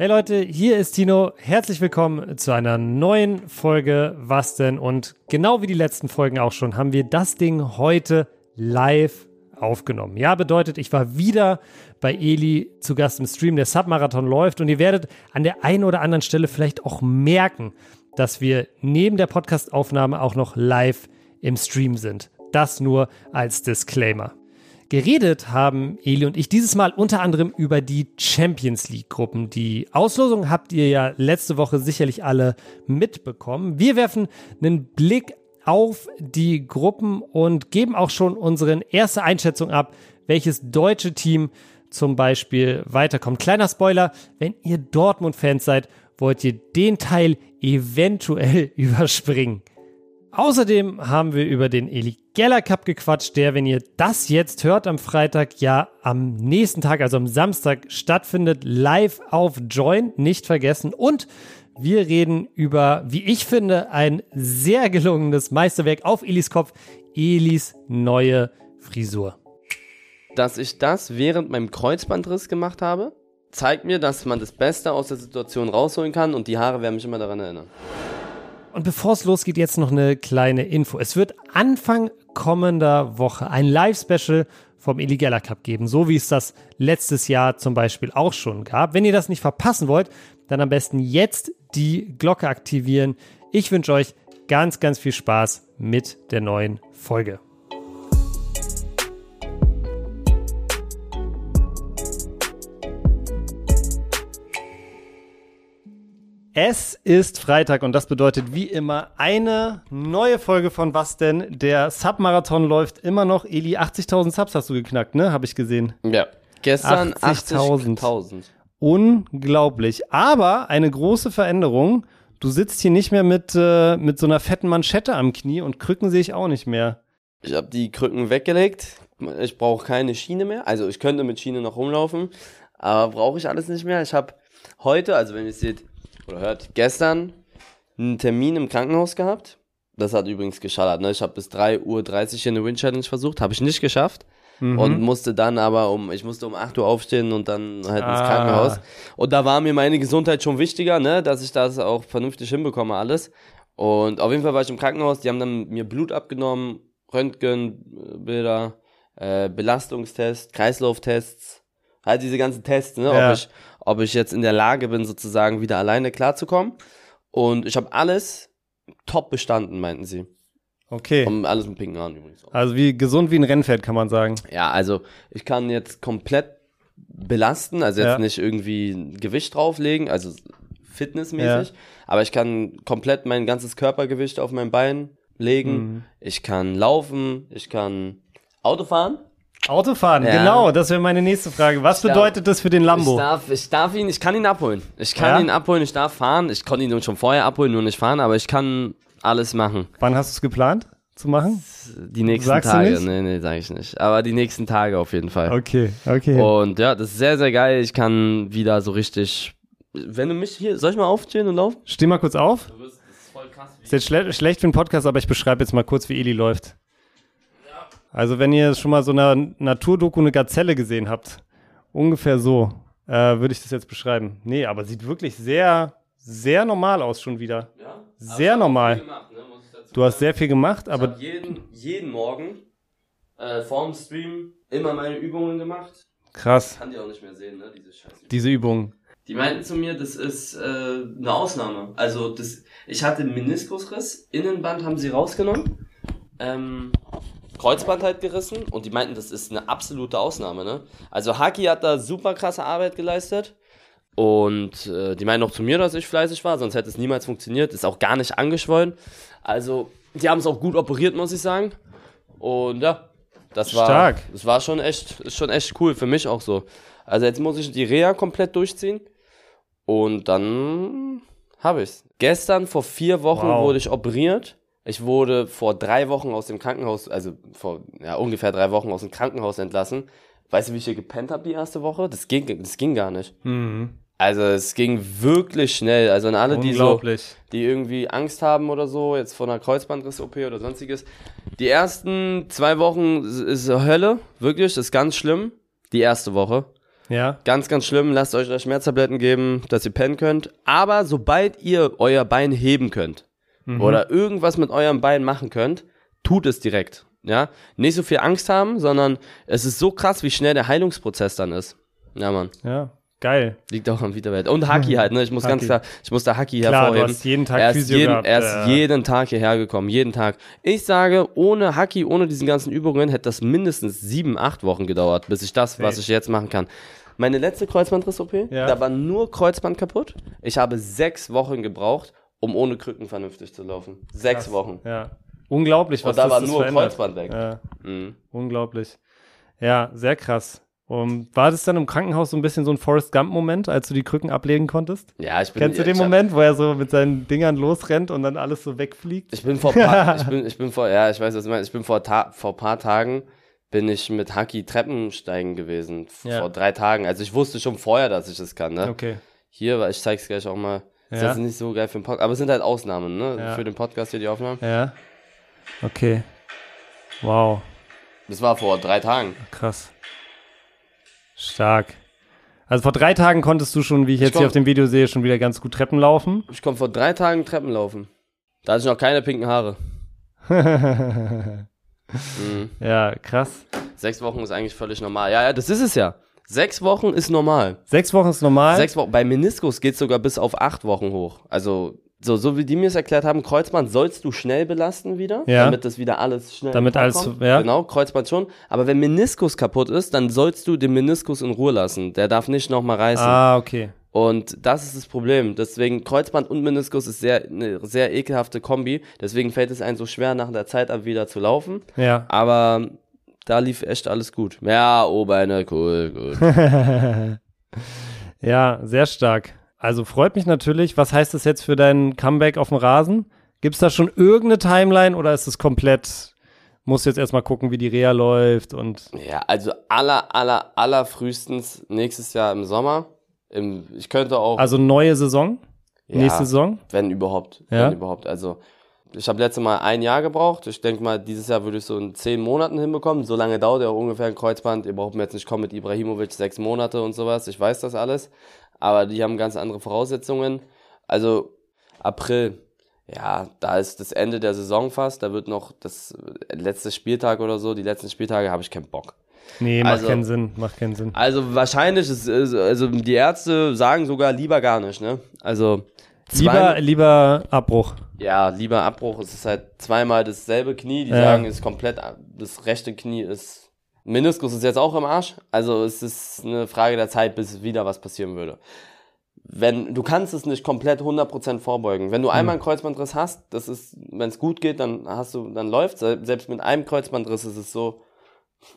Hey Leute, hier ist Tino. Herzlich willkommen zu einer neuen Folge Was denn? Und genau wie die letzten Folgen auch schon, haben wir das Ding heute live aufgenommen. Ja, bedeutet, ich war wieder bei Eli zu Gast im Stream. Der Submarathon läuft und ihr werdet an der einen oder anderen Stelle vielleicht auch merken, dass wir neben der Podcastaufnahme auch noch live im Stream sind. Das nur als Disclaimer. Geredet haben Eli und ich dieses Mal unter anderem über die Champions League Gruppen. Die Auslosung habt ihr ja letzte Woche sicherlich alle mitbekommen. Wir werfen einen Blick auf die Gruppen und geben auch schon unsere erste Einschätzung ab, welches deutsche Team zum Beispiel weiterkommt. Kleiner Spoiler, wenn ihr Dortmund-Fans seid, wollt ihr den Teil eventuell überspringen. Außerdem haben wir über den Eli Geller Cup gequatscht, der, wenn ihr das jetzt hört am Freitag, ja am nächsten Tag, also am Samstag stattfindet, live auf Join, nicht vergessen. Und wir reden über, wie ich finde, ein sehr gelungenes Meisterwerk auf Elis Kopf, Elis neue Frisur. Dass ich das während meinem Kreuzbandriss gemacht habe, zeigt mir, dass man das Beste aus der Situation rausholen kann und die Haare werden mich immer daran erinnern. Und bevor es losgeht, jetzt noch eine kleine Info. Es wird Anfang kommender Woche ein Live-Special vom Illegala Cup geben, so wie es das letztes Jahr zum Beispiel auch schon gab. Wenn ihr das nicht verpassen wollt, dann am besten jetzt die Glocke aktivieren. Ich wünsche euch ganz, ganz viel Spaß mit der neuen Folge. Es ist Freitag und das bedeutet wie immer eine neue Folge von Was denn? Der Submarathon läuft immer noch. Eli, 80.000 Subs hast du geknackt, ne? Habe ich gesehen. Ja. Gestern 80.000. 80 Unglaublich. Aber eine große Veränderung. Du sitzt hier nicht mehr mit, äh, mit so einer fetten Manschette am Knie und Krücken sehe ich auch nicht mehr. Ich habe die Krücken weggelegt. Ich brauche keine Schiene mehr. Also ich könnte mit Schiene noch rumlaufen, aber brauche ich alles nicht mehr. Ich habe heute, also wenn ihr seht, oder hört, gestern einen Termin im Krankenhaus gehabt. Das hat übrigens geschallert. Ne? Ich habe bis 3.30 Uhr hier eine Wind Challenge versucht, habe ich nicht geschafft. Mhm. Und musste dann aber um, ich musste um 8 Uhr aufstehen und dann halt ins ah. Krankenhaus. Und da war mir meine Gesundheit schon wichtiger, ne, dass ich das auch vernünftig hinbekomme, alles. Und auf jeden Fall war ich im Krankenhaus, die haben dann mir Blut abgenommen, Röntgenbilder, äh, Belastungstest, Kreislauftests, halt diese ganzen Tests, ne, ja. ob ich ob ich jetzt in der Lage bin, sozusagen wieder alleine klarzukommen. Und ich habe alles top bestanden, meinten sie. Okay. Und alles mit pinken Haaren übrigens. Auch. Also wie gesund wie ein Rennpferd, kann man sagen. Ja, also ich kann jetzt komplett belasten, also jetzt ja. nicht irgendwie Gewicht drauflegen, also fitnessmäßig, ja. aber ich kann komplett mein ganzes Körpergewicht auf mein Bein legen. Mhm. Ich kann laufen, ich kann Auto fahren. Autofahren, ja. genau, das wäre meine nächste Frage. Was ich bedeutet darf, das für den Lambo? Ich darf, ich darf ihn, ich kann ihn abholen. Ich kann ja? ihn abholen, ich darf fahren. Ich konnte ihn schon vorher abholen, nur nicht fahren, aber ich kann alles machen. Wann hast du es geplant zu machen? Die nächsten Sagst Tage. Du nicht? Nee, nee, sag ich nicht. Aber die nächsten Tage auf jeden Fall. Okay, okay. Und ja, das ist sehr, sehr geil. Ich kann wieder so richtig. Wenn du mich hier, soll ich mal aufstehen und laufen? Steh mal kurz auf. Du wirst, das ist voll krass. Ist jetzt schle schlecht für einen Podcast, aber ich beschreibe jetzt mal kurz, wie Eli läuft. Also wenn ihr schon mal so eine Naturdoku eine Gazelle gesehen habt, ungefähr so äh, würde ich das jetzt beschreiben. Nee, aber sieht wirklich sehr, sehr normal aus schon wieder. Ja? Sehr normal. Gemacht, ne, du hast sehr viel gemacht, aber ich jeden, jeden Morgen äh, vorm Stream immer meine Übungen gemacht. Krass. Ich kann die auch nicht mehr sehen, ne, diese Scheiße. Diese Übungen. Die meinten zu mir, das ist äh, eine Ausnahme. Also das, ich hatte Meniskusriss, Innenband haben sie rausgenommen. Ähm, Kreuzband halt gerissen und die meinten, das ist eine absolute Ausnahme, ne? Also Haki hat da super krasse Arbeit geleistet und äh, die meinen auch zu mir, dass ich fleißig war, sonst hätte es niemals funktioniert, ist auch gar nicht angeschwollen. Also, die haben es auch gut operiert, muss ich sagen. Und ja, das war Stark. das war schon echt ist schon echt cool für mich auch so. Also, jetzt muss ich die Reha komplett durchziehen und dann habe ich's. Gestern vor vier Wochen wow. wurde ich operiert ich wurde vor drei Wochen aus dem Krankenhaus, also vor ja, ungefähr drei Wochen aus dem Krankenhaus entlassen. Weißt du, wie ich hier gepennt habe die erste Woche? Das ging, das ging gar nicht. Mhm. Also es ging wirklich schnell. Also an alle, die so, die irgendwie Angst haben oder so, jetzt vor einer Kreuzbandriss-OP oder sonstiges. Die ersten zwei Wochen ist Hölle, wirklich, das ist ganz schlimm. Die erste Woche. Ja. Ganz, ganz schlimm. Lasst euch da Schmerztabletten geben, dass ihr pennen könnt. Aber sobald ihr euer Bein heben könnt Mhm. oder irgendwas mit eurem Bein machen könnt, tut es direkt. Ja, nicht so viel Angst haben, sondern es ist so krass, wie schnell der Heilungsprozess dann ist. Ja, Mann. Ja. Geil. Liegt auch am Wiederwelt. Und Haki halt, ne? Ich muss ganz Haki. klar, ich muss da Haki Klar, du hervorheben. hast jeden Tag er ist, Physio jeden, gehabt, er ist äh. jeden Tag hierher gekommen, jeden Tag. Ich sage, ohne Haki, ohne diesen ganzen Übungen, hätte das mindestens sieben, acht Wochen gedauert, bis ich das, was ich jetzt machen kann. Meine letzte Kreuzbandriss-OP, Ja. da war nur Kreuzband kaputt. Ich habe sechs Wochen gebraucht, um ohne Krücken vernünftig zu laufen. Sechs Krass. Wochen. Ja. Unglaublich, was Und da das war das nur verändert. Kreuzband weg. Ja. Mhm. Unglaublich. Ja, sehr krass. Um, war das dann im Krankenhaus so ein bisschen so ein Forrest Gump-Moment, als du die Krücken ablegen konntest? Ja, ich bin. Kennst du den Moment, wo er so mit seinen Dingern losrennt und dann alles so wegfliegt? Ich bin vor paar, ich bin, ich bin vor, ja, ich weiß, was du meinst. Ich bin vor, ta vor paar Tagen bin ich mit Haki Treppensteigen gewesen. Ja. Vor drei Tagen. Also ich wusste schon vorher, dass ich das kann, ne? Okay. Hier, weil ich zeig's gleich auch mal. Ist Ja. jetzt nicht so geil für den Podcast, aber es sind halt Ausnahmen, ne? Ja. Für den Podcast hier die Aufnahmen. Ja. Okay. Wow. Das war vor drei Tagen. Krass. Stark. Also vor drei Tagen konntest du schon, wie ich jetzt komm- hier auf dem Video sehe, schon wieder ganz gut Treppen laufen. Ich komme vor drei Tagen Treppen laufen. Da hatte ich noch keine pinken Haare. Mhm. ja, krass. Sechs Wochen ist eigentlich völlig normal. Ja, ja, das ist es ja. Sechs Wochen ist normal. Sechs Wochen ist normal. Sechs Wochen. Bei Meniskus geht sogar bis auf acht Wochen hoch. Also, so, so wie die mir es erklärt haben, Kreuzband sollst du schnell belasten wieder, Ja. damit das wieder alles schnell Damit alles- ja. Genau, Kreuzband schon. Aber wenn Meniskus kaputt ist, dann sollst du den Meniskus in Ruhe lassen. Der darf nicht nochmal reißen. ah, okay. Und das ist das Problem. Deswegen Kreuzband und Meniskus ist sehr, eine sehr ekelhafte Kombi. Deswegen fällt es einem so schwer, nach der Zeit ab wieder zu laufen. Ja. Aber da lief echt alles gut. Ja, O-Beine, cool, gut. ja, sehr stark. Also freut mich natürlich. Was heißt das jetzt für dein Comeback auf dem Rasen? Gibt es da schon irgendeine Timeline oder ist es komplett, musst jetzt erstmal gucken, wie die Reha läuft und Ja, also aller, aller, aller frühestens nächstes Jahr im Sommer. Im, ich könnte auch, also neue Saison? ja, Nächste Saison? wenn überhaupt, Ja. wenn überhaupt. Also ich habe letztes Mal ein Jahr gebraucht. Ich denke mal, dieses Jahr würde ich so in zehn Monaten hinbekommen. So lange dauert ja auch ungefähr ein Kreuzband. Ihr braucht mir jetzt nicht kommen mit Ibrahimovic sechs Monate und sowas. Ich weiß das alles. Aber die haben ganz andere Voraussetzungen. Also April, ja, da ist das Ende der Saison fast. Da wird noch das letzte Spieltag oder so. Die letzten Spieltage habe ich keinen Bock. Nee, macht Also- keinen Sinn, macht keinen Sinn. Also wahrscheinlich ist, also die Ärzte sagen sogar lieber gar nicht, ne? Also Lieber, lieber Abbruch. ja, lieber Abbruch. Es ist halt zweimal dasselbe Knie. Die Ja. sagen, es ist komplett das rechte Knie ist Meniskus ist jetzt auch im Arsch. Also es ist eine Frage der Zeit, bis wieder was passieren würde. Wenn du kannst es nicht komplett 100% vorbeugen. Wenn du Hm. einmal einen Kreuzbandriss hast, das ist, wenn es gut geht, dann hast du, dann läuft. Selbst mit einem Kreuzbandriss ist es so,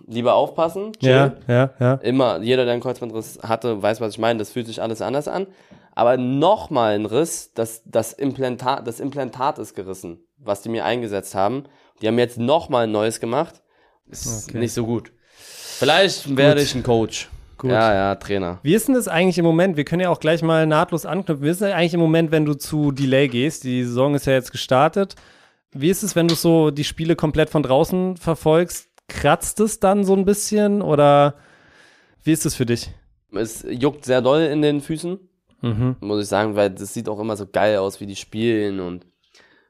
lieber aufpassen. chill. Ja, ja, ja. Immer, jeder, der einen Kreuzbandriss hatte, weiß, was ich meine. Das fühlt sich alles anders an. Aber nochmal ein Riss, das, das, Implantat, das Implantat ist gerissen, was die mir eingesetzt haben. Die haben jetzt nochmal ein neues gemacht. Ist Okay. nicht so gut. Vielleicht werde ich ein Coach. Gut. Ja, ja, Trainer. Wie ist denn das eigentlich im Moment? Wir können ja auch gleich mal nahtlos anknüpfen. Wie ist denn eigentlich im Moment, wenn du zu Delay gehst? Die Saison ist ja jetzt gestartet. Wie ist es, wenn du so die Spiele komplett von draußen verfolgst? Kratzt es dann so ein bisschen oder wie ist es für dich? Es juckt sehr doll in den Füßen, Mhm. muss ich sagen, weil das sieht auch immer so geil aus, wie die spielen und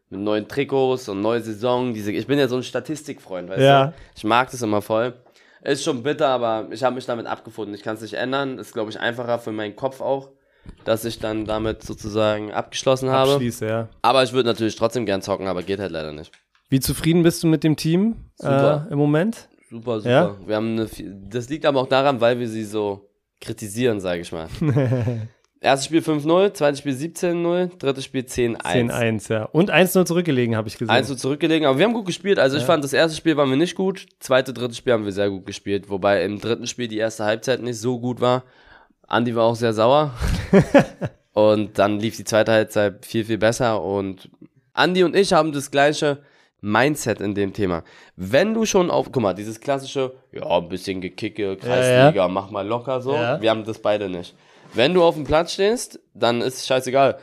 mit neuen Trikots und neue Saison. Diese, ich bin ja so ein Statistikfreund, weißt Ja. du? Ich mag das immer voll. Ist schon bitter, aber ich habe mich damit abgefunden. Ich kann es nicht ändern. Ist, glaube ich, einfacher für meinen Kopf auch, dass ich dann damit sozusagen abgeschlossen habe. Abschließe, ja. Aber ich würde natürlich trotzdem gern zocken, aber geht halt leider nicht. Wie zufrieden bist du mit dem Team äh, im Moment? Super, super. Ja? Wir haben eine, das liegt aber auch daran, weil wir sie so kritisieren, sage ich mal. Erstes Spiel 5-0, zweites Spiel 17-0, drittes Spiel 10-1. 10-1, ja. Und 1-0 zurückgelegen, habe ich gesehen. 1 zu zurückgelegen, aber wir haben gut gespielt. Also ich fand, das erste Spiel waren wir nicht gut, zweite, dritte Spiel haben wir sehr gut gespielt, wobei im dritten Spiel die erste Halbzeit nicht so gut war. Andi war auch sehr sauer. und dann lief die zweite Halbzeit viel, viel besser und Andi und ich haben das gleiche Mindset in dem Thema. Wenn du schon auf, guck mal, dieses klassische, ja, ein bisschen gekicke, Kreisliga, mach mal locker so. Ja. Wir haben das beide nicht. Wenn du auf dem Platz stehst, dann ist es scheißegal.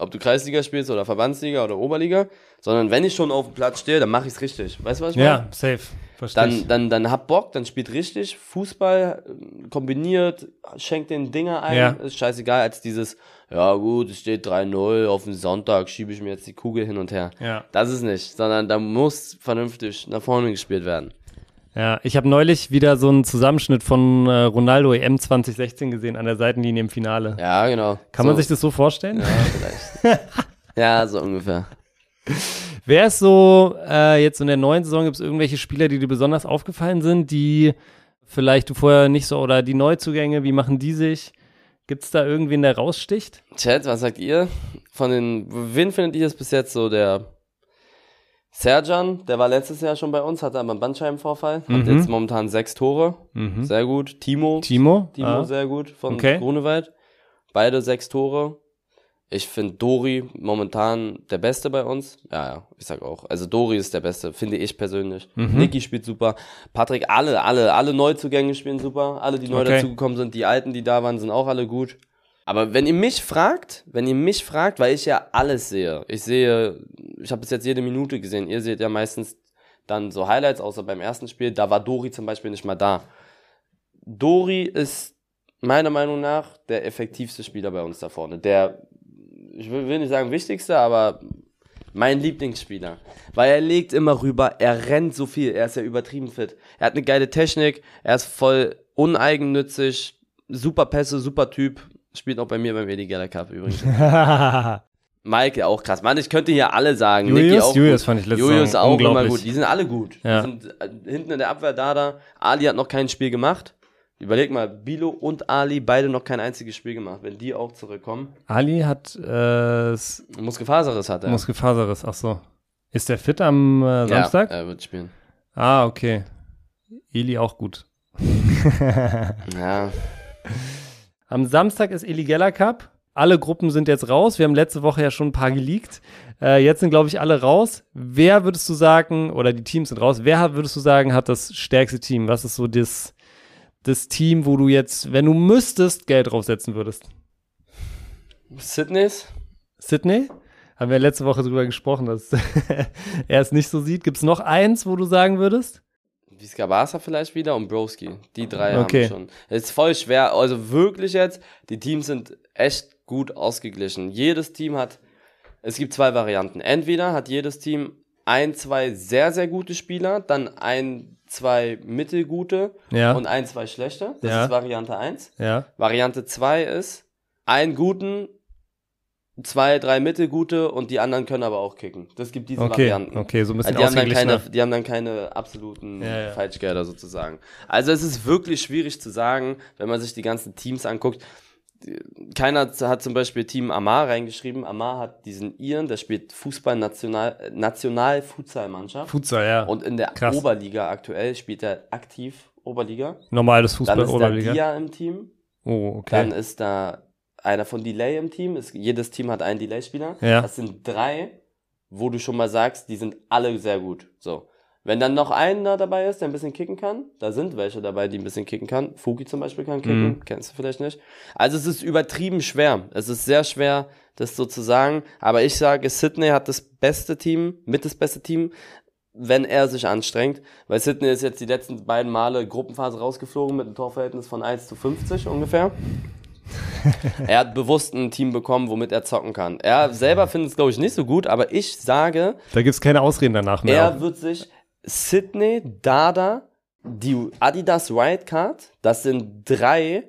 ob du Kreisliga spielst oder Verbandsliga oder Oberliga, sondern wenn ich schon auf dem Platz stehe, dann mache ich es richtig. Weißt du, was ich meine? Ja, safe. Versteh ich. Dann, dann, dann hab Bock, dann spielt richtig Fußball, äh, kombiniert, schenkt den Dinger ein, Ja. ist scheißegal, als dieses, ja gut, es steht 3-0, auf den Sonntag schiebe ich mir jetzt die Kugel hin und her. Ja. Das ist nicht, sondern da muss vernünftig nach vorne gespielt werden. Ja, ich habe neulich wieder so einen Zusammenschnitt von äh, Ronaldo EM 2016 gesehen an der Seitenlinie im Finale. Ja, genau. Kann so. man sich das so vorstellen? Ja, vielleicht. ja, so ungefähr. Wer ist so, äh, jetzt in der neuen Saison, gibt es irgendwelche Spieler, die dir besonders aufgefallen sind, die vielleicht du vorher nicht so, oder die Neuzugänge, wie machen die sich? Gibt es da irgendwen, der raussticht? Chat, was sagt ihr? Von den, wen findet ihr es bis jetzt so der Serjan, der war letztes Jahr schon bei uns, hatte aber einen Bandscheibenvorfall, hat Mhm. jetzt momentan sechs Tore, Mhm. sehr gut. Timo, Timo? Timo Ah. sehr gut von Okay. Grunewald, beide sechs Tore. Ich finde Dori momentan der Beste bei uns. Ja, ja, ich sag auch. Also Dori ist der Beste, finde ich persönlich. Mhm. Niki spielt super. Patrick, alle, alle, alle Neuzugänge spielen super. Alle, die neu Okay. dazugekommen sind, die Alten, die da waren, sind auch alle gut. Aber wenn ihr mich fragt, wenn ihr mich fragt, weil ich ja alles sehe, ich sehe, ich habe bis jetzt jede Minute gesehen, ihr seht ja meistens dann so Highlights, außer beim ersten Spiel, da war Dori zum Beispiel nicht mal da. Dori ist meiner Meinung nach der effektivste Spieler bei uns da vorne. Der, ich will nicht sagen wichtigste, aber mein Lieblingsspieler. Weil er legt immer rüber, er rennt so viel, er ist ja übertrieben fit. Er hat eine geile Technik, er ist voll uneigennützig, super Pässe, super Typ. Spielt auch bei mir beim Eligella Cup übrigens. Mike auch krass. Mann, ich könnte hier alle sagen. Julius, auch Julius gut. fand ich letzte Julius Saison auch immer gut. Die sind alle gut. Ja. Die sind äh, hinten in der Abwehr Dada. Ali hat noch kein Spiel gemacht. Überleg mal, Bilo und Ali beide noch kein einziges Spiel gemacht. Wenn die auch zurückkommen. Ali hat äh, Muskelfaserriss hat er. Muskelfaserriss, ach so. Ist der fit am äh, Samstag? Ja, er wird spielen. Ah, okay. Eli auch gut. Ja. Am Samstag ist Eli Geller Cup. Alle Gruppen sind jetzt raus. Wir haben letzte Woche ja schon ein paar geleakt. Äh, jetzt sind, glaube ich, alle raus. Wer würdest du sagen, oder die Teams sind raus, wer würdest du sagen, hat das stärkste Team? Was ist so das, das Team, wo du jetzt, wenn du müsstest, Geld draufsetzen würdest? Sydneys? Sydney? Haben wir letzte Woche drüber gesprochen, dass er es nicht so sieht. Gibt es noch eins, wo du sagen würdest? Vizcabasa vielleicht wieder und Broski. Die drei Okay. haben schon. Es ist voll schwer. Also wirklich jetzt, die Teams sind echt gut ausgeglichen. Jedes Team hat, es gibt zwei Varianten. Entweder hat jedes Team ein, zwei sehr, sehr gute Spieler, dann ein, zwei mittelgute Ja. und ein, zwei schlechte. Das Ja. ist Variante 1. ja. Variante 2 ist, einen guten, zwei, drei mittelgute und die anderen können aber auch kicken. Das gibt diese Okay, Varianten. okay, so ein bisschen Also die, haben dann keine, die haben dann keine absoluten Ja, ja. Falschgelder sozusagen. Also es ist wirklich schwierig zu sagen, wenn man sich die ganzen Teams anguckt. Keiner hat zum Beispiel Team Amar reingeschrieben. Amar hat diesen Iren, der spielt Fußball National, National Futsal-Mannschaft. Futsal, ja. Und in der Krass. Oberliga aktuell spielt er aktiv Oberliga. Normales Dann Fußball ist da Oberliga. Dia im Team. Oh, okay. Dann ist da einer von Delay im Team. Es, jedes Team hat einen Delay-Spieler. Ja. Das sind drei, wo du schon mal sagst, die sind alle sehr gut. So. Wenn dann noch einer dabei ist, der ein bisschen kicken kann, da sind welche dabei, die ein bisschen kicken kann. Fuki zum Beispiel kann kicken, Mhm. kennst du vielleicht nicht. Also es ist übertrieben schwer. Es ist sehr schwer, das so zu sagen. Aber ich sage, Sydney hat das beste Team, mit das beste Team, wenn er sich anstrengt. Weil Sydney ist jetzt die letzten beiden Male Gruppenphase rausgeflogen mit einem Torverhältnis von 1 zu 50 ungefähr. er hat bewusst ein Team bekommen, womit er zocken kann. Er selber findet es, glaube ich, nicht so gut, aber ich sage, Da gibt es keine Ausreden danach mehr. er wird sich Sydney, Dada, die Adidas Wildcard, das sind drei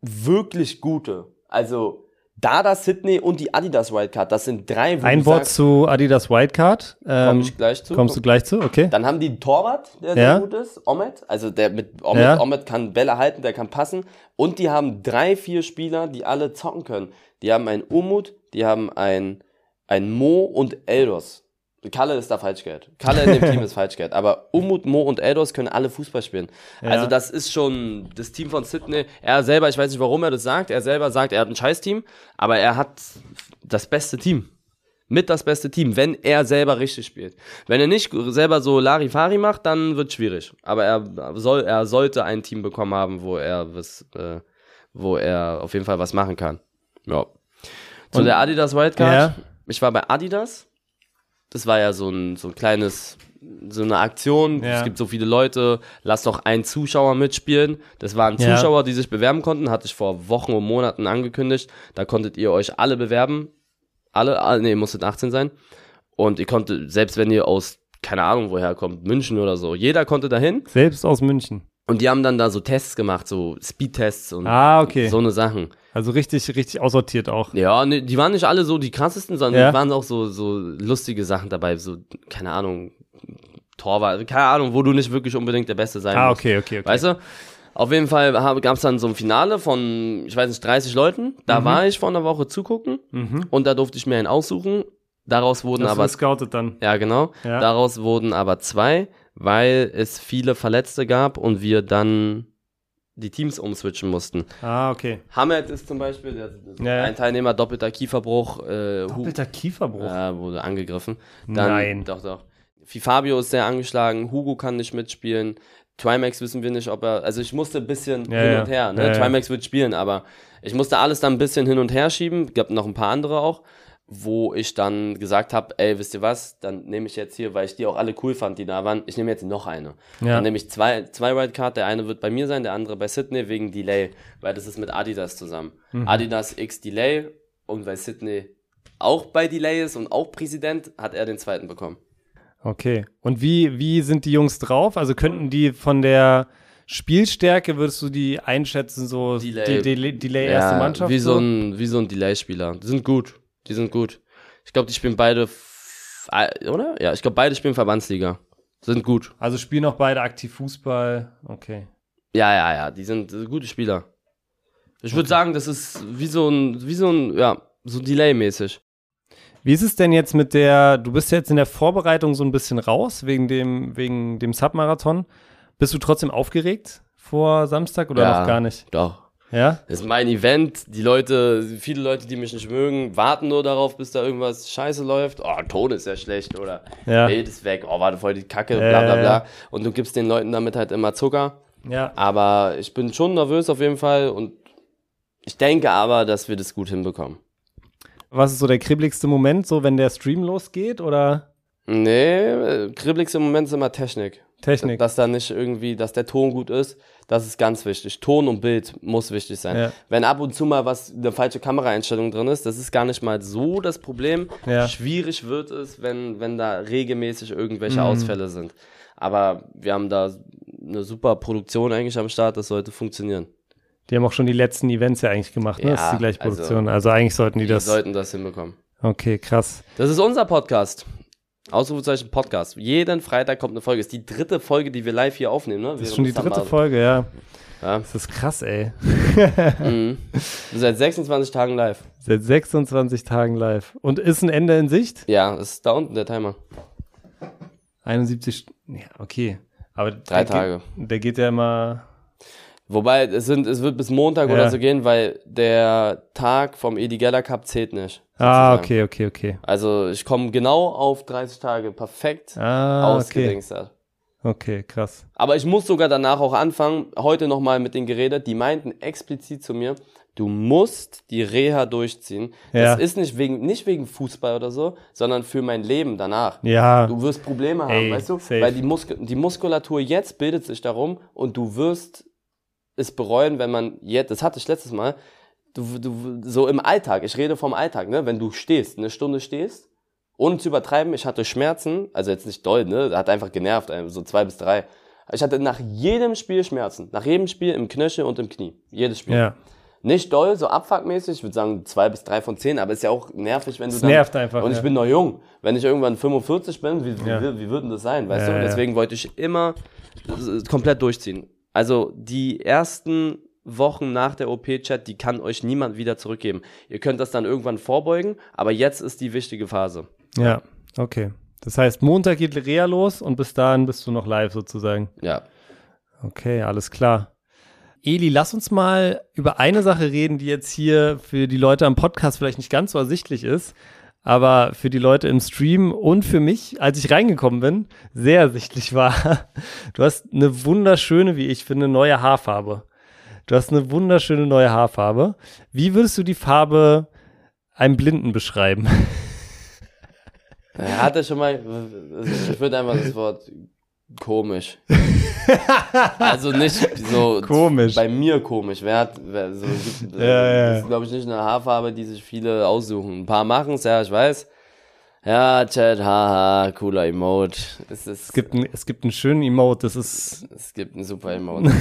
wirklich gute. Also Dada, Sydney und die Adidas Wildcard, das sind drei, wo Ein Wort zu Adidas Wildcard. Ähm, ich gleich zu. kommst du gleich zu? Okay. Dann haben die einen Torwart, der Ja. sehr gut ist, Omet. Also der mit Omet, Ja. Omet kann Bälle halten, der kann passen. Und die haben drei, vier Spieler, die alle zocken können. Die haben einen Umut, die haben ein, ein Mo und Eldos. Kalle ist da Falschgeld. Kalle in dem Team ist Falschgeld. Aber Umut, Mo und Eldos können alle Fußball spielen. Ja. Also das ist schon das Team von Sydney. Er selber, ich weiß nicht, warum er das sagt. Er selber sagt, er hat ein Scheiß-Team. Aber er hat das beste Team. Mit das beste Team, wenn er selber richtig spielt. Wenn er nicht selber so Larifari macht, dann wird schwierig. Aber er soll, er sollte ein Team bekommen haben, wo er was, äh, wo er auf jeden Fall was machen kann. Ja. Zu Und- der Adidas Wildcard. Ja. Ich war bei Adidas. Das war ja so ein, so ein kleines, so eine Aktion. Ja. Es gibt so viele Leute. Lass doch einen Zuschauer mitspielen. Das waren Ja. Zuschauer, die sich bewerben konnten. Hatte ich vor Wochen und Monaten angekündigt. Da konntet ihr euch alle bewerben. Alle, alle nee, ihr musstet 18 sein. Und ihr konntet, selbst wenn ihr aus, keine Ahnung woher kommt, München oder so, jeder konnte dahin. Selbst aus München. Und die haben dann da so Tests gemacht, so Speedtests und Ah, okay. so eine Sachen. Also richtig, richtig aussortiert auch. Ja, ne, die waren nicht alle so die krassesten, sondern Ja. die waren auch so, so lustige Sachen dabei, so, keine Ahnung, Torwart, keine Ahnung, wo du nicht wirklich unbedingt der Beste sein Ah, musst. okay, okay, okay. Weißt du? Auf jeden Fall gab es dann so ein Finale von, ich weiß nicht, 30 Leuten. Da Mhm. war ich vor einer Woche zugucken Mhm. und da durfte ich mir einen aussuchen. Daraus wurden Das aber, scoutet dann. ja genau, Ja. daraus wurden aber zwei, weil es viele Verletzte gab und wir dann die Teams umswitchen mussten. Ah, okay. Hamed ist zum Beispiel der, Ja, ein Teilnehmer, doppelter Kieferbruch, äh, Doppelter Kieferbruch. ja, wurde angegriffen. Dann, Nein. Doch, doch. Fabio ist sehr angeschlagen, Hugo kann nicht mitspielen. Trimax wissen wir nicht, ob er. Also ich musste ein bisschen Ja, hin ja. und her. Ne? Trimax wird spielen, aber ich musste alles dann ein bisschen hin und her schieben. Gab noch ein paar andere auch, wo ich dann gesagt habe, ey, wisst ihr was, dann nehme ich jetzt hier, weil ich die auch alle cool fand, die da waren, ich nehme jetzt noch eine. Ja. Dann nehme ich zwei, zwei Wildcard, der eine wird bei mir sein, der andere bei Sydney wegen Delay, weil das ist mit Adidas zusammen. Mhm. Adidas X Delay und weil Sydney auch bei Delay ist und auch Präsident, hat er den zweiten bekommen. Okay. Und wie, wie sind die Jungs drauf? Also könnten die von der Spielstärke, würdest du die einschätzen, so Delay. die, die, Delay erste Mannschaft? Wie so ein, wie so ein Delay-Spieler. Die sind gut. Die sind gut. Ich glaube, die spielen beide, oder? Ja, ich glaube, beide spielen Verbandsliga. Sind gut. Also spielen auch beide aktiv Fußball. Okay. Ja, ja, ja, die sind äh, gute Spieler. Ich würde sagen, das ist wie so ein, wie so ein, ja, so Delay-mäßig. Wie ist es denn jetzt mit der, du bist jetzt in der Vorbereitung so ein bisschen raus, wegen dem, wegen dem Submarathon. Bist du trotzdem aufgeregt vor Samstag oder Ja. noch gar nicht? Doch. Ja? Das ist mein Event. Die Leute, viele Leute, die mich nicht mögen, warten nur darauf, bis da irgendwas scheiße läuft. Oh, Ton ist ja schlecht oder Ja. Bild ist weg. Oh, warte voll die Kacke, Ja, bla bla bla. Und du gibst den Leuten damit halt immer Zucker. Ja. Aber ich bin schon nervös auf jeden Fall und ich denke aber, dass wir das gut hinbekommen. Was ist so der kribbeligste Moment, so wenn der Stream losgeht oder Nee, äh, kribbligste Moment ist immer Technik. Technik? Dass da nicht irgendwie, dass der Ton gut ist, das ist ganz wichtig. Ton und Bild muss wichtig sein. Ja. Wenn ab und zu mal was, eine falsche Kameraeinstellung drin ist, das ist gar nicht mal so das Problem. Ja. Schwierig wird es, wenn, wenn da regelmäßig irgendwelche Mhm. Ausfälle sind. Aber wir haben da eine super Produktion eigentlich am Start, das sollte funktionieren. Die haben auch schon die letzten Events ja eigentlich gemacht, ne? das ist Ja, die gleiche Produktion. Also, eigentlich sollten die Die das. sollten das hinbekommen. Okay, krass. Das ist unser Podcast. Ausrufezeichen Podcast. Jeden Freitag kommt eine Folge. Das ist die dritte Folge, die wir live hier aufnehmen, ne? Das ist schon die dritte Folge. Folge, ja. Ja. Das ist krass, ey. Mhm. Seit 26 Tagen live. Seit 26 Tagen live. Und ist ein Ende in Sicht? Ja, ist da unten der Timer. 71, St- ja, okay. Aber Drei der Tage. Geht, der geht ja immer, Wobei, es, sind, es wird bis Montag Ja. oder so gehen, weil der Tag vom Edi Geller Cup zählt nicht. ah, sozusagen. okay, okay, okay. Also ich komme genau auf 30 Tage perfekt Ah, okay. ausgedingst. Okay, krass. Aber ich muss sogar danach auch anfangen, heute nochmal mit denen geredet, die meinten explizit zu mir, du musst die Reha durchziehen. Ja. Das ist nicht wegen, nicht wegen Fußball oder so, sondern für mein Leben danach. Ja, Du wirst Probleme haben, Ey, weißt du? safe. Weil die, Mus die Muskulatur jetzt bildet sich darum und du wirst es bereuen, wenn man jetzt, das hatte ich letztes Mal, du, du, so im Alltag, ich rede vom Alltag, ne? Wenn du stehst, eine Stunde stehst, ohne zu übertreiben, ich hatte Schmerzen, also jetzt nicht doll, ne? Hat einfach genervt, also so zwei bis drei. Ich hatte nach jedem Spiel Schmerzen. Nach jedem Spiel im Knöchel und im Knie. Jedes Spiel. ja. Nicht doll, so abfuckmäßig, ich würde sagen zwei bis drei von zehn, aber ist ja auch nervig, wenn du Es dann. nervt einfach, Und ich ja. bin noch jung. Wenn ich irgendwann 45 bin, wie, wie, Ja. wie, wie würde denn das sein, weißt du? ja. Deswegen wollte ich immer äh, komplett durchziehen. Also die ersten Wochen nach der OP-Chat, die kann euch niemand wieder zurückgeben. Ihr könnt das dann irgendwann vorbeugen, aber jetzt ist die wichtige Phase. Ja, okay. Das heißt, Montag geht Reha los und bis dahin bist du noch live sozusagen. Ja. Okay, alles klar. Eli, lass uns mal über eine Sache reden, die jetzt hier für die Leute am Podcast vielleicht nicht ganz so ersichtlich ist, aber für die Leute im Stream und für mich, als ich reingekommen bin, sehr ersichtlich war. Du hast eine wunderschöne, wie ich finde, neue Haarfarbe. Du hast eine wunderschöne neue Haarfarbe. Wie würdest du die Farbe einem Blinden beschreiben? Er hatte schon mal, also ich würde einfach das Wort komisch. also nicht so Komisch. bei mir komisch. Wer hat, wer so, gibt, Ja, ja. Das ist, glaube ich, nicht eine Haarfarbe, die sich viele aussuchen. Ein paar machen es, ja, ich weiß. Ja, Chat, haha, cooler Emote. Es, ist, Es gibt, ein, es gibt einen schönen Emote, das ist. es gibt einen super Emote.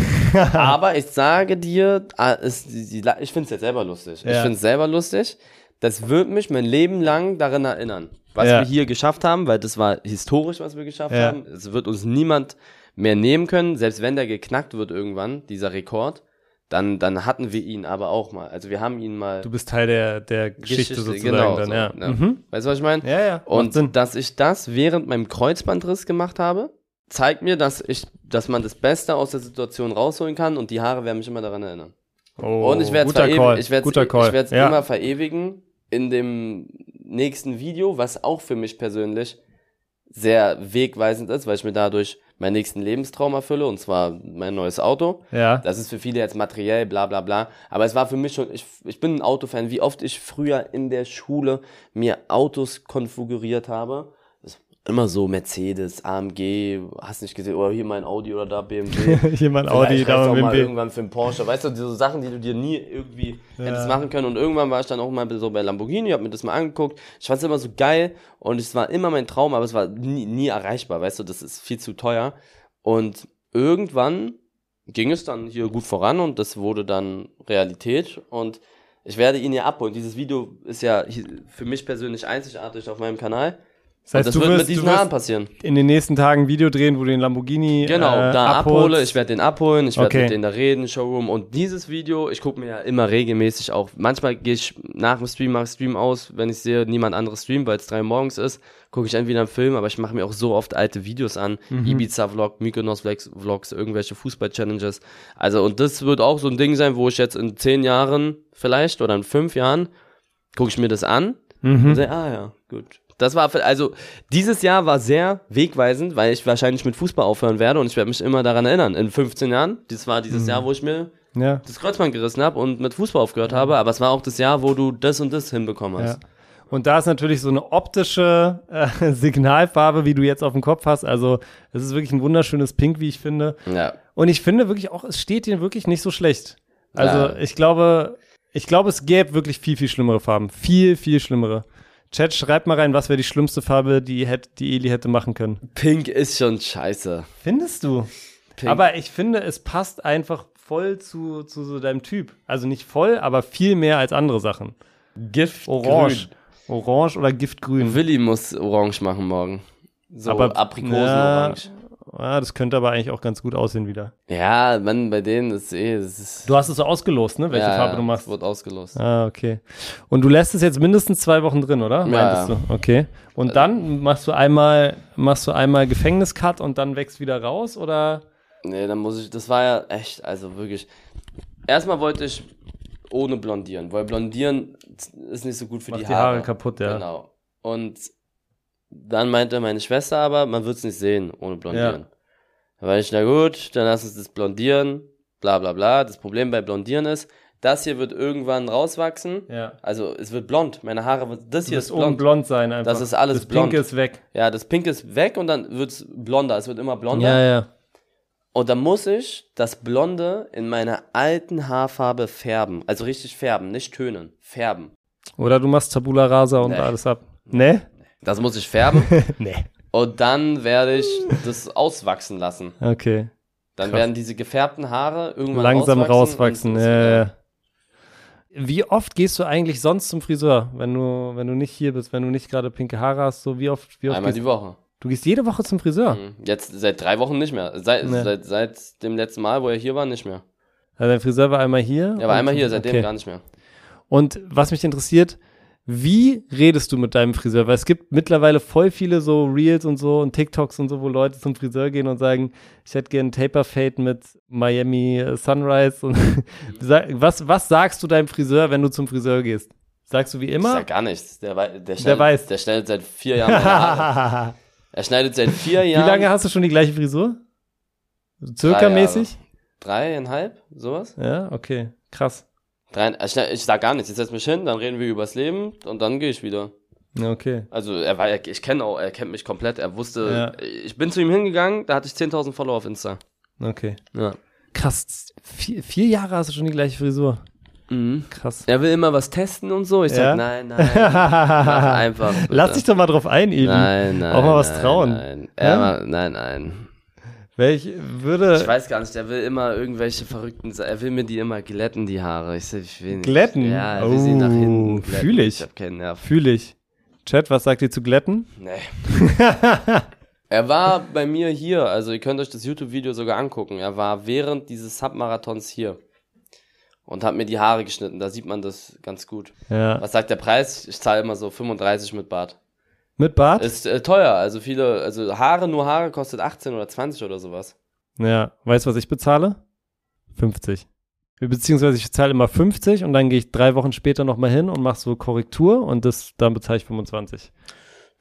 Aber ich sage dir, ah, es, ich finde es jetzt selber lustig. Ich Ja. finde es selber lustig. Das wird mich mein Leben lang daran erinnern, was Ja. wir hier geschafft haben, weil das war historisch, was wir geschafft Ja. haben. Es wird uns niemand mehr nehmen können, selbst wenn der geknackt wird irgendwann, dieser Rekord. Dann, dann hatten wir ihn aber auch mal. Also wir haben ihn mal Du bist Teil der, der Geschichte, sozusagen genau, dann, so, ja. ne? Mhm. Weißt du, was ich meine? Ja, ja. Und dass ich das während meinem Kreuzbandriss gemacht habe, zeigt mir, dass ich, dass man das Beste aus der Situation rausholen kann und die Haare werden mich immer daran erinnern. Oh, und ich werde es guter Call. verewigen, ich werd's, guter Call. ich werd's ja. immer verewigen in dem nächsten Video, was auch für mich persönlich sehr wegweisend ist, weil ich mir dadurch meinen nächsten Lebenstraum erfülle, und zwar mein neues Auto. Ja. Das ist für viele jetzt materiell, bla bla bla. Aber es war für mich schon, ich, ich bin ein Autofan, wie oft ich früher in der Schule mir Autos konfiguriert habe. Immer so Mercedes, AMG, hast nicht gesehen, oder hier mein Audi oder da BMW. Hier mal ein Audi, da reicht's auch mal BMW. irgendwann für einen Porsche. Weißt du, diese Sachen, die du dir nie irgendwie hättest machen können. Und irgendwann war ich dann auch mal so bei Lamborghini, hab mir das mal angeguckt. Ich fand's immer so geil und es war immer mein Traum, aber es war nie, nie erreichbar. Weißt du, das ist viel zu teuer. Und irgendwann ging es dann hier gut voran und das wurde dann Realität und ich werde ihn hier abholen. Dieses Video ist ja für mich persönlich einzigartig auf meinem Kanal. Das heißt, das du wird wirst, mit diesen Haaren passieren. in den nächsten Tagen ein Video drehen, wo du den Lamborghini Genau, äh, da abhole, ich werde den abholen, ich werde Okay. mit denen da reden, Showroom und dieses Video, ich gucke mir ja immer regelmäßig auch, manchmal gehe ich nach dem Stream, mache Stream aus, wenn ich sehe, niemand anderes streamt, weil es drei Uhr morgens ist, gucke ich entweder einen Film, aber ich mache mir auch so oft alte Videos an, Mhm. Ibiza-Vlog, Mykonos-Vlogs, irgendwelche Fußball-Challenges, also und das wird auch so ein Ding sein, wo ich jetzt in zehn Jahren vielleicht oder in fünf Jahren gucke ich mir das an Mhm. und sage, ah ja, gut. Das war, also dieses Jahr war sehr wegweisend, weil ich wahrscheinlich mit Fußball aufhören werde und ich werde mich immer daran erinnern. In 15 Jahren, das war dieses Jahr, wo ich mir Ja. das Kreuzband gerissen habe und mit Fußball aufgehört habe, aber es war auch das Jahr, wo du das und das hinbekommen Ja. hast. Und da ist natürlich so eine optische äh, Signalfarbe, wie du jetzt auf dem Kopf hast. Also es ist wirklich ein wunderschönes Pink, wie ich finde. Ja. Und ich finde wirklich auch, es steht dir wirklich nicht so schlecht. Also Ja. ich glaube, ich glaube, es gäbe wirklich viel, viel schlimmere Farben. Viel, viel schlimmere. Chat, schreibt mal rein, was wäre die schlimmste Farbe, die, hätte, die Eli hätte machen können. Pink ist schon scheiße. Findest du? Pink. Aber ich finde, es passt einfach voll zu, zu so deinem Typ. Also nicht voll, aber viel mehr als andere Sachen. Gift Orange. Orange oder Giftgrün. Willi muss orange machen morgen. So Aber- Aprikosenorange. Ah, das könnte aber eigentlich auch ganz gut aussehen wieder. Ja, man, bei denen ist eh, das ist. Du hast es so ausgelost, ne? Welche ja, Farbe du machst. es Wird ausgelost. Ah, okay. Und du lässt es jetzt mindestens zwei Wochen drin, oder? Meintest ja. du? Okay. Und dann machst du einmal, machst du einmal Gefängniscut und dann wächst wieder raus, oder? Nee, dann muss ich, das war ja echt, also wirklich. Erstmal wollte ich ohne blondieren, weil blondieren ist nicht so gut für Macht die die Haare. Haare kaputt, ja. Genau. Und dann meinte meine Schwester aber, man wird es nicht sehen ohne blondieren. Da war ich, na gut, dann lass uns das blondieren, bla bla bla. Das Problem bei blondieren ist, das hier wird irgendwann rauswachsen. Ja. Also es wird blond. Meine Haare wird, das Du hier ist oben blond. blond sein einfach. Das ist alles das Pink blond. ist weg. Ja, das Pink ist weg und dann wird's blonder. Es wird immer blonder. Ja, ja. Und dann muss ich das Blonde in meiner alten Haarfarbe färben. Also richtig färben, nicht tönen. Färben. Oder du machst Tabula Rasa und Nee. alles ab. Ne? Das muss ich färben. Nee. und dann werde ich das auswachsen lassen. Okay. Dann Krass. werden diese gefärbten Haare irgendwann Langsam rauswachsen. rauswachsen. Ja, ja, ja. Wie oft gehst du eigentlich sonst zum Friseur, wenn du, wenn du nicht hier bist, wenn du nicht gerade pinke Haare hast? So wie oft, wie oft Einmal gehst die Woche. du? gehst jede Woche zum Friseur. Mhm. Jetzt seit drei Wochen nicht mehr. Seit, Nee. seit, seit dem letzten Mal, wo er hier war, nicht mehr. Also dein Friseur war einmal hier. Er war einmal hier, seitdem okay. gar nicht mehr. Und was mich interessiert, wie redest du mit deinem Friseur? Weil es gibt mittlerweile voll viele so Reels und so und TikToks und so, wo Leute zum Friseur gehen und sagen, ich hätte gern Taper Fade mit Miami äh, Sunrise. Und was, was sagst du deinem Friseur, wenn du zum Friseur gehst? Sagst du wie Ich immer? sag gar nichts. Der, der, schneidet, weiß. Der schneidet seit vier Jahren meine Haare. Er schneidet seit vier wie Jahren. lange hast du schon die gleiche Frisur? Circa Drei mäßig? Dreieinhalb? Sowas? Ja, okay. Krass. Drei, ich, ich sag gar nichts. Ich setz mich hin, dann reden wir übers Leben und dann gehe ich wieder. Ja, okay. Also er war, ich kenne auch, er kennt mich komplett. Er wusste, Ja. ich bin zu ihm hingegangen, da hatte ich 10.000 Follower auf Insta. Okay. Ja. Krass. Vier, vier Jahre hast du schon die gleiche Frisur. Mhm. Krass. Er will immer was testen und so. Ich sag, Ja? nein, nein, mach einfach. bitte. Lass dich doch mal drauf ein, Eli. Nein, nein. Auch mal was nein, trauen. Nein, Ja? nein, nein. Welch würde Ich weiß gar nicht, der will immer irgendwelche verrückten, er will mir die immer glätten, die Haare. Ich, ich will nicht. Glätten? Ja, er will sie nach hinten Oh, glätten. fühl ich. Ich hab keinen Nerv. fühle ich. Chat, was sagt ihr zu Glätten? Nee. er war bei mir hier, also ihr könnt euch das YouTube-Video sogar angucken. Er war während dieses Submarathons hier und hat mir die Haare geschnitten. Da sieht man das ganz gut. Ja. Was sagt der Preis? Ich zahle immer so 35 mit Bart. Mit Bart? Ist äh, teuer, also viele, also Haare, nur Haare kostet 18 oder 20 oder sowas. Ja. Weißt du, was ich bezahle? 50. Beziehungsweise ich zahle immer 50 und dann gehe ich drei Wochen später nochmal hin und mache so Korrektur und das, dann bezahle ich 25.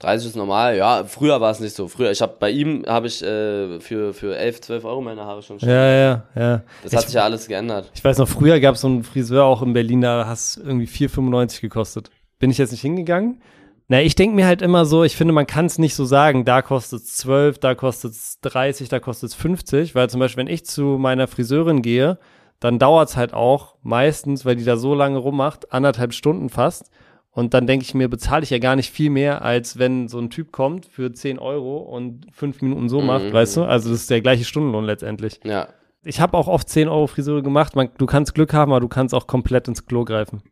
30 ist normal, ja. Früher war es nicht so. Früher, ich habe bei ihm habe ich äh, für für 11, 12 Euro meine Haare schon. Ja, ja, ja. Das ich, hat sich ja alles geändert. ich weiß noch, früher gab es so einen Friseur auch in Berlin, da hast irgendwie 4,95 gekostet. Bin ich jetzt nicht hingegangen? Na, ich denke mir halt immer so, ich finde, man kann es nicht so sagen, da kostet es 12, da kostet es 30, da kostet es 50, weil zum Beispiel, wenn ich zu meiner Friseurin gehe, dann dauert es halt auch meistens, weil die da so lange rummacht, anderthalb Stunden fast. Und dann denke ich mir, bezahle ich ja gar nicht viel mehr, als wenn so ein Typ kommt für 10 Euro und fünf Minuten so macht, Mhm. weißt du? Also das ist der gleiche Stundenlohn letztendlich. Ja. Ich habe auch oft 10 Euro Friseure gemacht. Man, du kannst Glück haben, aber du kannst auch komplett ins Klo greifen.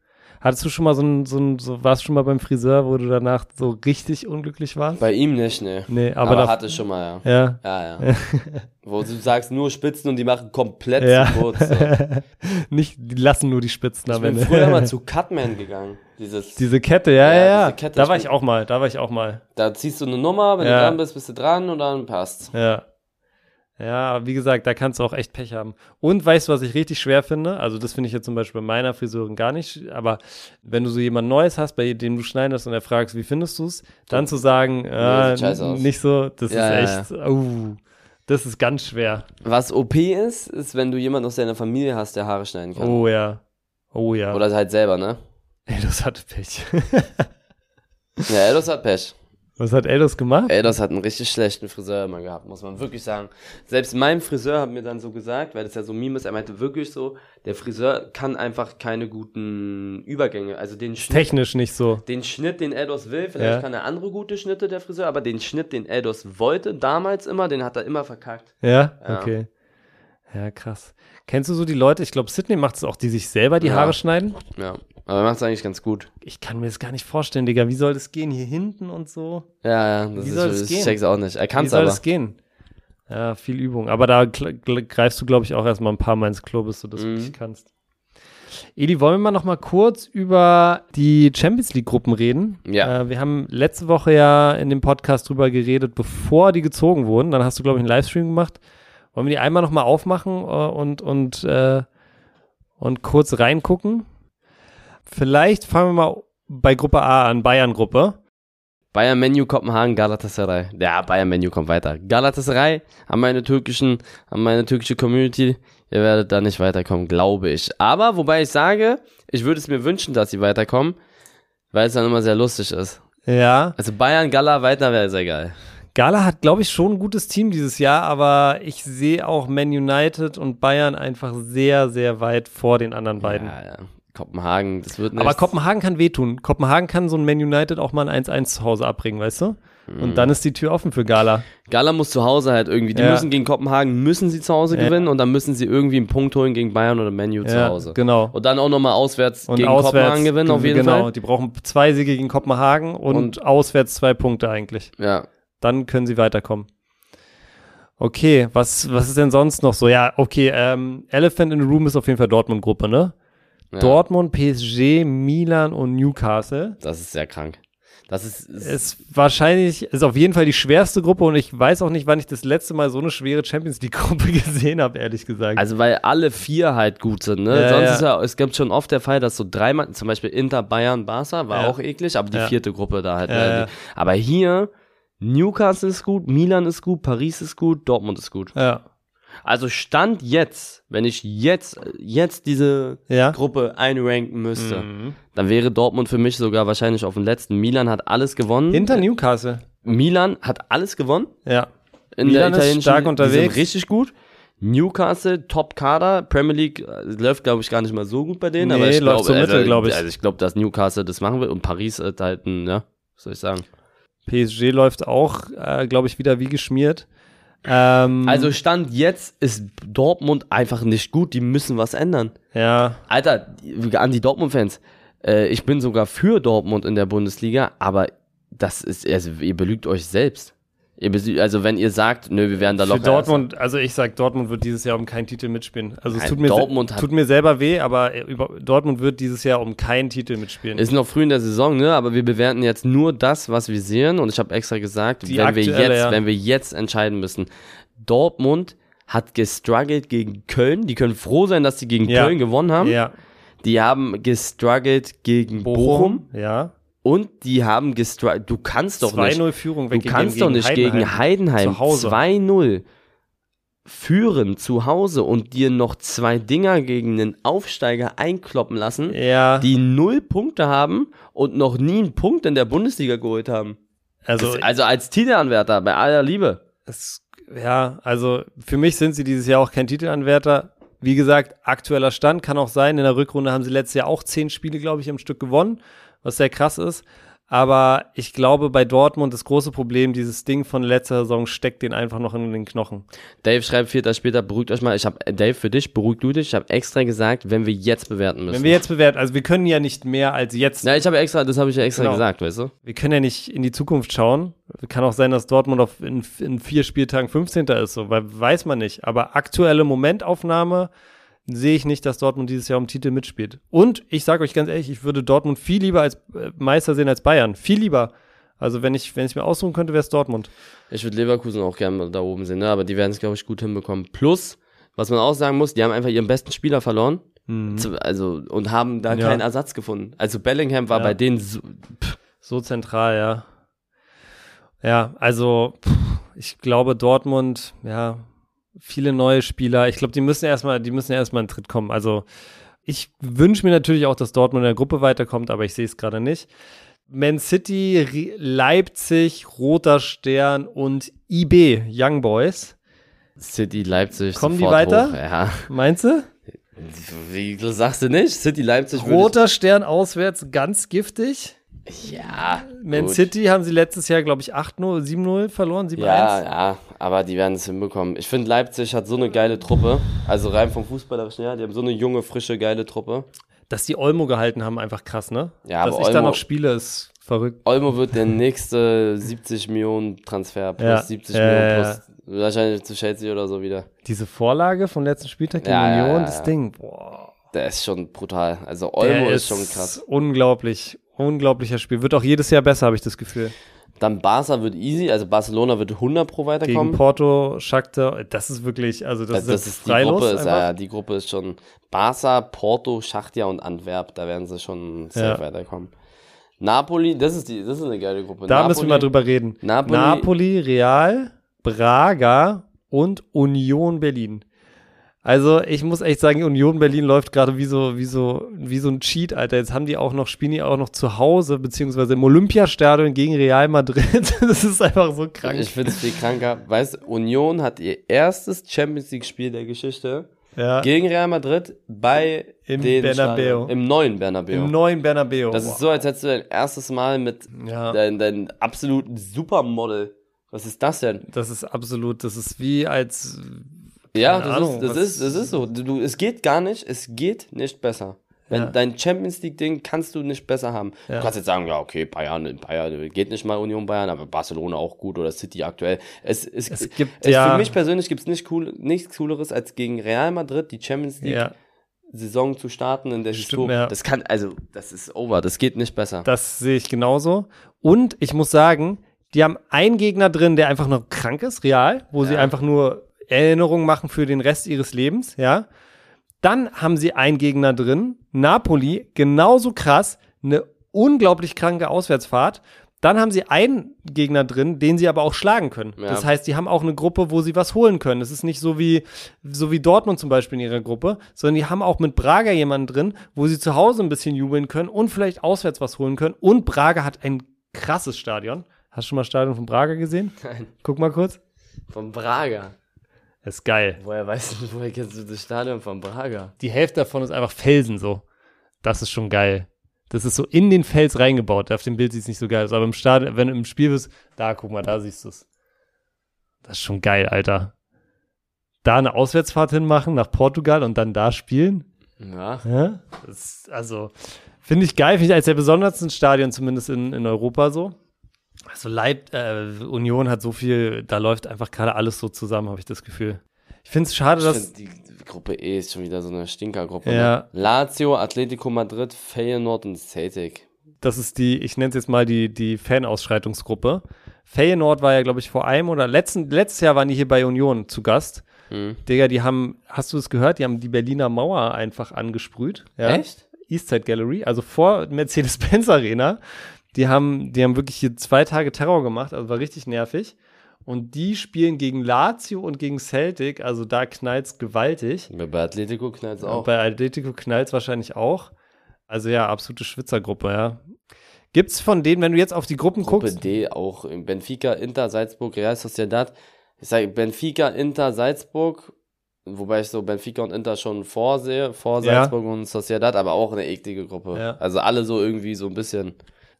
Hattest du schon mal so ein, so ein, so, warst du schon mal beim Friseur, wo du danach so richtig unglücklich warst? Bei ihm nicht, ne. Nee, aber, Aber, da, hatte ich schon mal, ja. ja. Ja, ja. Wo du sagst, nur Spitzen und die machen komplett Ja. zu kurz. So. Nicht, die lassen nur die Spitzen Ich am bin Ende. früher mal zu Cutman gegangen. Dieses, Diese Kette, ja, Ja, ja, diese Kette, da ich war bin- ich auch mal, da war ich auch mal. da ziehst du eine Nummer, wenn Ja. du dran bist, bist du dran und dann passt. Ja. Ja, wie gesagt, da kannst du auch echt Pech haben. Und weißt du, was ich richtig schwer finde? Also, das finde ich jetzt zum Beispiel bei meiner Friseurin gar nicht. Aber wenn du so jemand Neues hast, bei dem du schneidest und er fragst, wie findest du es, dann zu sagen, äh, nicht so, das Ja, ja, ist echt, uh, das ist ganz schwer. Was OP ist, ist, wenn du jemanden aus deiner Familie hast, der Haare schneiden kann. Oh ja. Oh ja. Oder halt selber, ne? Eldos hatte Pech. Ja, Eldos hat Pech. Was hat Eldos gemacht? Eldos hat einen richtig schlechten Friseur immer gehabt, muss man wirklich sagen. Selbst mein Friseur hat mir dann so gesagt, weil das ja so Meme ist, er meinte wirklich so, der Friseur kann einfach keine guten Übergänge, also den Schnitt, Technisch nicht so. den Schnitt, den Eldos will, vielleicht Ja. kann er andere gute Schnitte, der Friseur, aber den Schnitt, den Eldos wollte, damals immer, den hat er immer verkackt. Ja? Ja. Okay. Ja, krass. Kennst du so die Leute, ich glaube, Sydney macht es auch, die sich selber die Ja. Haare schneiden? Ja, aber er macht es eigentlich ganz gut. Ich kann mir das gar nicht vorstellen, Digga. Wie soll das gehen? Hier hinten und so? Ja, ja, das Wie ist, soll das ich gehen? check's auch nicht. Er Wie kann's soll aber. das gehen? Ja, viel Übung. Aber da greifst du, glaube ich, auch erstmal ein paar Mal ins Klo, bis du das Mhm. wirklich kannst. Eli, wollen wir mal noch mal kurz über die Champions League Gruppen reden? Ja. Äh, wir haben letzte Woche ja in dem Podcast drüber geredet, bevor die gezogen wurden. Dann hast du, glaube ich, einen Livestream gemacht. Wollen wir die einmal noch mal aufmachen äh, und, und, äh, und kurz reingucken? Vielleicht fangen wir mal bei Gruppe A an, Bayern-Gruppe. Bayern Menu Kopenhagen Galatasaray. Ja, Bayern Menu kommt weiter. Galatasaray an meine türkischen, an meine türkische Community. Ihr werdet da nicht weiterkommen, glaube ich. Aber wobei ich sage, ich würde es mir wünschen, dass sie weiterkommen, weil es dann immer sehr lustig ist. Ja, Also Bayern Gala weiter wäre sehr geil. Gala hat, glaube ich, schon ein gutes Team dieses Jahr, aber ich sehe auch Man United und Bayern einfach sehr, sehr weit vor den anderen beiden. Ja, ja. Kopenhagen, das wird nicht. aber Kopenhagen kann wehtun. Kopenhagen kann so ein Man United auch mal ein 1-1 zu Hause abbringen, weißt du? Mhm. Und dann ist die Tür offen für Gala. Gala muss zu Hause halt irgendwie. Die Ja. müssen gegen Kopenhagen, müssen sie zu Hause Ja. gewinnen und dann müssen sie irgendwie einen Punkt holen gegen Bayern oder Menu zu ja, Hause. genau. Und dann auch nochmal auswärts Und gegen auswärts Kopenhagen gewinnen, auf jeden genau, Fall. die brauchen zwei Siege gegen Kopenhagen und, Und- auswärts zwei Punkte eigentlich. Ja. Dann können sie weiterkommen. Okay, was, was ist denn sonst noch so? Ja, okay, ähm, Elephant in the Room ist auf jeden Fall Dortmund-Gruppe, ne? Ja. Dortmund, PSG, Milan und Newcastle. Das ist sehr krank. Das ist, ist Ist wahrscheinlich, ist auf jeden Fall die schwerste Gruppe und ich weiß auch nicht, wann ich das letzte Mal so eine schwere Champions League-Gruppe gesehen habe, ehrlich gesagt. also weil alle vier halt gut sind, ne? Ja, Sonst ja. ist ja, es gibt schon oft der Fall, dass so dreimal, zum Beispiel Inter, Bayern, Barca war Ja. auch eklig, aber die vierte Gruppe da halt. Ne? Aber hier, Newcastle ist gut, Milan ist gut, Paris ist gut, Dortmund ist gut. ja. Also Stand jetzt, wenn ich jetzt, jetzt diese Ja. Gruppe einranken müsste, Mhm. dann wäre Dortmund für mich sogar wahrscheinlich auf dem letzten. Milan hat alles gewonnen. Hinter Newcastle. Milan hat alles gewonnen. Ja. In Milan ist der italienischen stark Die unterwegs. sind richtig gut. Newcastle, Top-Kader. Premier League äh, läuft, glaube ich, gar nicht mal so gut bei denen. Nee, aber ich läuft glaube, so also, glaub ich. Also ich glaube, dass Newcastle das machen wird und Paris ist halt ein, ja, was soll ich sagen. PSG läuft auch, äh, glaube ich, wieder wie geschmiert. Ähm, Also Stand jetzt ist Dortmund einfach nicht gut. Die müssen was ändern. ja, Alter, an die Dortmund-Fans. Äh, ich bin sogar für Dortmund in der Bundesliga, aber das ist, also ihr belügt euch selbst. Also wenn ihr sagt, nö, wir werden da für locker. Dortmund, also ich sag, Dortmund wird dieses Jahr um keinen Titel mitspielen. Also es Nein, tut mir, Dortmund tut mir selber weh, aber äh, Dortmund wird dieses Jahr um keinen Titel mitspielen. Ist noch früh in der Saison, ne? Aber wir bewerten jetzt nur das, was wir sehen. Und ich habe extra gesagt, Die wenn wir jetzt, ja. wenn wir jetzt entscheiden müssen. Dortmund hat gestruggelt gegen Köln. Die können froh sein, dass sie gegen Ja. Köln gewonnen haben. ja, Die haben gestruggelt gegen Bochum. Bochum, ja. Und die haben gestruggelt. Du kannst doch nicht. 2-0 Führung Du kannst doch gegen nicht gegen Heidenheim Zu Hause. 2-0 führen zu Hause und dir noch zwei Dinger gegen einen Aufsteiger einkloppen lassen, Ja, die null Punkte haben und noch nie einen Punkt in der Bundesliga geholt haben. also, Das, also als Titelanwärter, bei aller Liebe. es, ja, also für mich sind sie dieses Jahr auch kein Titelanwärter. Wie gesagt, aktueller Stand kann auch sein. In der Rückrunde haben sie letztes Jahr auch zehn Spiele, glaube ich, am Stück gewonnen, was sehr krass ist. Aber ich glaube, bei Dortmund das große Problem, dieses Ding von letzter Saison steckt denen einfach noch in den Knochen. Dave schreibt vier Tage später, beruhigt euch mal. Ich habe Dave für dich, beruhig du dich. Ich habe extra gesagt, wenn wir jetzt bewerten müssen. Wenn wir jetzt bewerten, also wir können ja nicht mehr als jetzt. ja, ich habe extra, das habe ich ja extra Genau. gesagt, weißt du? Wir können ja nicht in die Zukunft schauen. Kann auch sein, dass Dortmund auf in, in vier Spieltagen 15. ist, so, weil weiß man nicht. Aber aktuelle Momentaufnahme sehe ich nicht, dass Dortmund dieses Jahr um Titel mitspielt. Und ich sage euch ganz ehrlich, ich würde Dortmund viel lieber als äh, Meister sehen als Bayern. Viel lieber. Also wenn ich wenn ich mir aussuchen könnte, wäre es Dortmund. Ich würde Leverkusen auch gerne da oben sehen, ne? aber die werden es, glaube ich, gut hinbekommen. Plus, was man auch sagen muss, die haben einfach ihren besten Spieler verloren. Zu- Also, und haben da Mhm. Ja. keinen Ersatz gefunden. Also Bellingham war Ja. bei denen so, So zentral, ja. Ja, also pff, ich glaube Dortmund, ja, viele neue Spieler. Ich glaube, die müssen erstmal, die müssen erstmal in den Tritt kommen. Also ich wünsche mir natürlich auch, dass Dortmund in der Gruppe weiterkommt, aber ich sehe es gerade nicht. Man City, Leipzig, Roter Stern und IB, Young Boys. City, Leipzig, Kommen die weiter? Hoch. Ja. Meinst du? Wie sagst du nicht? City, Leipzig Roter Stern auswärts, ganz giftig. Ja. Man gut. City haben sie letztes Jahr, glaube ich, 8-0, 7-0 verloren, 7-1. Ja, ja, aber die werden es hinbekommen. Ich finde, Leipzig hat so eine geile Truppe. Also rein vom Fußballerischen her, die haben so eine junge, frische, geile Truppe. Dass die Olmo gehalten haben, einfach krass, ne? Ja, Dass aber ich da noch spiele, ist verrückt. Olmo wird der nächste 70 Millionen Transfer plus Ja, 70 ja, Millionen ja, plus wahrscheinlich zu Chelsea oder so wieder. Diese Vorlage vom letzten Spieltag gegen Union, das. Ding, boah. Der ist schon brutal. Also Olmo ist, schon krass. Unglaublich, unglaublicher Spiel. Wird auch jedes Jahr besser, habe ich das Gefühl. Dann Barca wird easy, also Barcelona wird 100 pro Gegen weiterkommen. Porto, Shakhtar, das ist wirklich, also das, das ist, ist die Gruppe, ist, ja, die Gruppe ist schon Barca, Porto, Schachtja und Antwerp, da werden sie schon safe Ja. weiterkommen. Napoli, das ist die, das ist eine geile Gruppe. Da Napoli, müssen wir mal drüber reden. Napoli- Napoli, Real, Braga und Union Berlin. Also ich muss echt sagen, Union Berlin läuft gerade wie so, wie so, wie so ein Cheat, Alter. Jetzt haben die auch noch, spielen die auch noch zu Hause, beziehungsweise im Olympiastadion gegen Real Madrid. Das ist einfach so krank. Ich finde es viel kranker. Weißt du, Union hat ihr erstes Champions League-Spiel der Geschichte ja, gegen Real Madrid bei Im den Bernabeu. Stadion- Im neuen Bernabeu. im neuen Bernabeu. das ist so, als hättest du dein erstes Mal mit Ja. deinem dein absoluten Supermodel. Was ist das denn? Das ist absolut, das ist wie als, Ja, das, Ahnung, ist, das, ist, das ist so. Du, es geht gar nicht, es geht nicht besser. Wenn Ja. dein Champions League-Ding kannst du nicht besser haben. Ja. Du kannst jetzt sagen, ja, okay, Bayern, Bayern geht nicht mal Union Bayern, aber Barcelona auch gut oder City aktuell. Es, es, Es gibt es, ja- Für mich persönlich gibt es nicht cool, nichts Cooleres, als gegen Real Madrid die Champions ja, League-Saison zu starten in der Historie. ja. Das kann, also, das ist over, das geht nicht besser. das sehe ich genauso. Und ich muss sagen, die haben einen Gegner drin, der einfach nur krank ist, real, wo sie einfach nur Erinnerungen machen für den Rest ihres Lebens, ja. Dann haben sie einen Gegner drin, Napoli, genauso krass, eine unglaublich kranke Auswärtsfahrt. Dann haben sie einen Gegner drin, den sie aber auch schlagen können. Ja. Das heißt, die haben auch eine Gruppe, wo sie was holen können. Es ist nicht so wie, so wie Dortmund zum Beispiel in ihrer Gruppe, sondern die haben auch mit Braga jemanden drin, wo sie zu Hause ein bisschen jubeln können und vielleicht auswärts was holen können. Und Braga hat ein krasses Stadion. Hast du schon mal Stadion von Braga gesehen? Nein. Guck mal kurz. Von Braga. Das ist geil. Woher weißt du, woher kennst du das Stadion von Braga? Die Hälfte davon ist einfach Felsen so. Das ist schon geil. Das ist so in den Fels reingebaut. Auf dem Bild sieht es nicht so geil aus. Aber im Stadion, wenn du im Spiel bist, da guck mal, da siehst du es. Das ist schon geil, Alter. Da eine Auswärtsfahrt hinmachen nach Portugal und dann da spielen. Ja. Ja? Das ist, also, finde ich geil. Finde ich als der besondersten Stadion, zumindest in, in Europa so. Also Leib, äh, Union hat so viel, da läuft einfach gerade alles so zusammen, habe ich das Gefühl. Ich finde es schade, dass. die Gruppe E ist schon wieder so eine Stinkergruppe. Ja. Ne? Lazio, Atletico Madrid, Feyenoord und Celtic. das ist die, ich nenne es jetzt mal die, die Fanausschreitungsgruppe. Feyenoord war ja, glaube ich, vor einem oder letzten, letztes Jahr waren die hier bei Union zu Gast. Hm. Digga, die haben, hast du es gehört? Die haben die Berliner Mauer einfach angesprüht. Ja? Echt? Eastside Gallery, also vor Mercedes-Benz Arena. Die haben, die haben wirklich hier zwei Tage Terror gemacht, also war richtig nervig. Und die spielen gegen Lazio und gegen Celtic, also da knallt's gewaltig. Bei Atletico knallt es auch. bei Atletico knallt's wahrscheinlich auch. Also ja, absolute Schwitzergruppe, ja. Gibt's von denen, wenn du jetzt auf die Gruppen Gruppe guckst? D auch in Benfica, Inter, Salzburg, Real Sociedad. Ich sage Benfica, Inter, Salzburg, wobei ich so Benfica und Inter schon vorsehe, vor Ja. Salzburg und Sociedad, aber auch eine eklige Gruppe. Ja. Also alle so irgendwie so ein bisschen.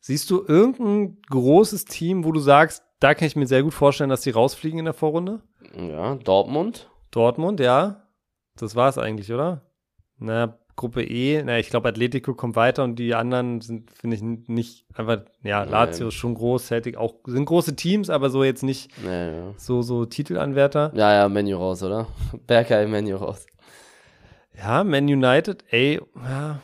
Siehst du irgendein großes Team, wo du sagst, da kann ich mir sehr gut vorstellen, dass die rausfliegen in der Vorrunde? Ja, Dortmund. Dortmund, ja. Das war's eigentlich, oder? Na, Gruppe E, na, ich glaube, Atletico kommt weiter und die anderen sind, finde ich, nicht einfach, ja, Lazio ist schon groß, Celtic auch, sind große Teams, aber so jetzt nicht Ja, ja. so, so Titelanwärter. Ja, ja, Menu raus, oder? Berkay, Menu raus. Ja, Man United, ey, ja.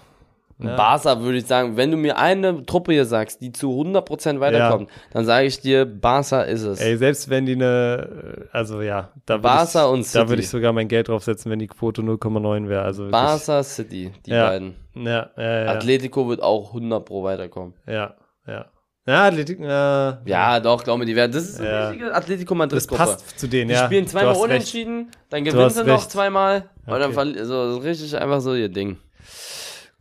Ja. Barca würde ich sagen, wenn du mir eine Truppe hier sagst, die zu 100% weiterkommt, dann sage ich dir, Barca ist es. Ey, selbst wenn die eine, äh, also ja, da würde Barca ich, und da City. würde ich sogar mein Geld draufsetzen, wenn die Quote 0,9 wäre. Also wirklich, Barca City, die Ja. beiden. Ja, ja, ja, Atletico wird auch 100 pro weiterkommen. ja, ja. Ja, Athletic, ja, Ja, doch, glaube mir, die werden. Das ist eine Ja. richtige Atletico das Madrid-Gruppe. passt zu denen, Die ja. spielen Du zweimal hast recht. unentschieden, dann gewinnen sie noch recht. zweimal und dann Okay. verli- so so richtig einfach so ihr Ding.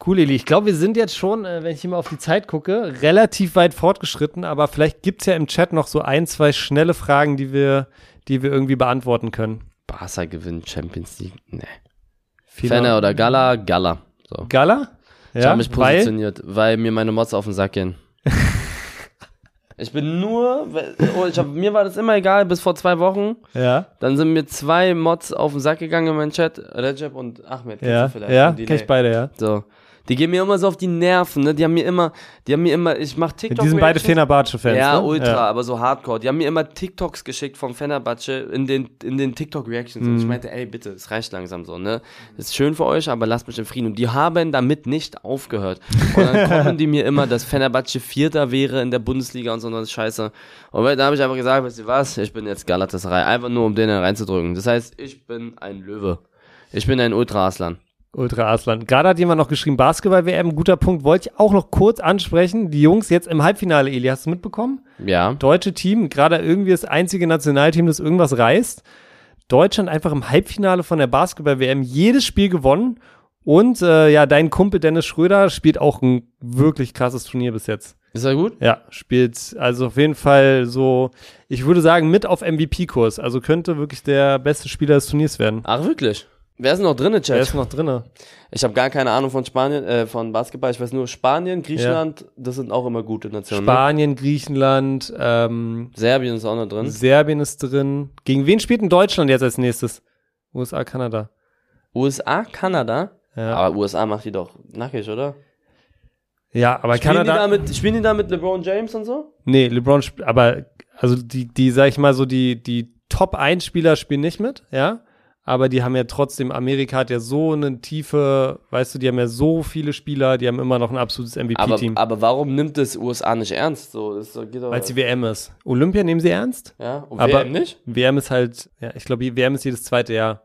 Cool, Eli. Ich glaube, wir sind jetzt schon, äh, wenn ich mal auf die Zeit gucke, relativ weit fortgeschritten, aber vielleicht gibt es ja im Chat noch so ein, zwei schnelle Fragen, die wir, die wir irgendwie beantworten können. Barca gewinnt Champions League. Nee. Viele- Fenner oder Gala? Gala. So. Gala? Ich Ja, habe mich weil, positioniert, weil mir meine Mods auf den Sack gehen. ich bin nur, oh, ich hab, mir war das immer egal, bis vor zwei Wochen. ja, Dann sind mir zwei Mods auf den Sack gegangen in meinem Chat. Recep und Ahmed. ja, du vielleicht ja, kenn ich beide, ja. So. Die gehen mir immer so auf die Nerven, ne? Die haben mir immer, die haben mir immer, ich mach TikTok. Die sind beide. Fenerbahce-Fans, Ja, ne? ultra, aber so hardcore. Die haben mir immer TikToks geschickt vom Fenerbahce in den, in den TikTok-Reactions. Und ich Mhm. meinte, ey, bitte, es reicht langsam so, ne? Ist schön für euch, aber lasst mich in Frieden. Und die haben damit nicht aufgehört. Und dann kommen die mir immer, dass Fenerbahce Vierter wäre in der Bundesliga und so eine Scheiße. Und da habe ich einfach gesagt, weißt du was? Ich bin jetzt Galatasaray. Einfach nur, um den reinzudrücken. Das heißt, ich bin ein Löwe. Ich bin ein Ultra-Aslan. Ultra Aslan. Gerade hat jemand noch geschrieben, Basketball-WM, guter Punkt, wollte ich auch noch kurz ansprechen. Die Jungs jetzt im Halbfinale, Eli, hast du mitbekommen? Ja. Deutsche Team, gerade irgendwie das einzige Nationalteam, das irgendwas reißt. Deutschland einfach im Halbfinale von der Basketball-WM jedes Spiel gewonnen. Und äh, ja, dein Kumpel Dennis Schröder spielt auch ein wirklich krasses Turnier bis jetzt. Ist er gut? Ja, spielt also auf jeden Fall so, ich würde sagen, mit auf MVP-Kurs. Also könnte wirklich der beste Spieler des Turniers werden. Ach, wirklich? Wer ist noch drin, Wer Chat? ist noch drinne? Ich habe gar keine Ahnung von Spanien, äh, von Basketball. Ich weiß nur Spanien, Griechenland, das sind auch immer gute Nationen. ne? Spanien, Griechenland, ähm, Serbien ist auch noch drin. Serbien ist drin. Gegen wen spielt denn Deutschland jetzt als nächstes? USA, Kanada. USA, Kanada. Ja, Aber USA macht die doch nackig, oder? ja aber Spielen die, Kanada. da mit, spielen die da mit LeBron James und so? Nee, LeBron, aber also die, die, sag ich mal so, die, die Top-1-Spieler spielen nicht mit, ja. Aber die haben ja trotzdem, Amerika hat ja so eine tiefe, weißt du, die haben ja so viele Spieler, die haben immer noch ein absolutes Aber, MVP-Team. aber warum nimmt es USA nicht ernst? So, das geht doch. Weil es die WM ist. Olympia nehmen sie ernst? ja, und aber- WM nicht? WM ist halt, ja, ich glaube, WM ist jedes zweite Jahr.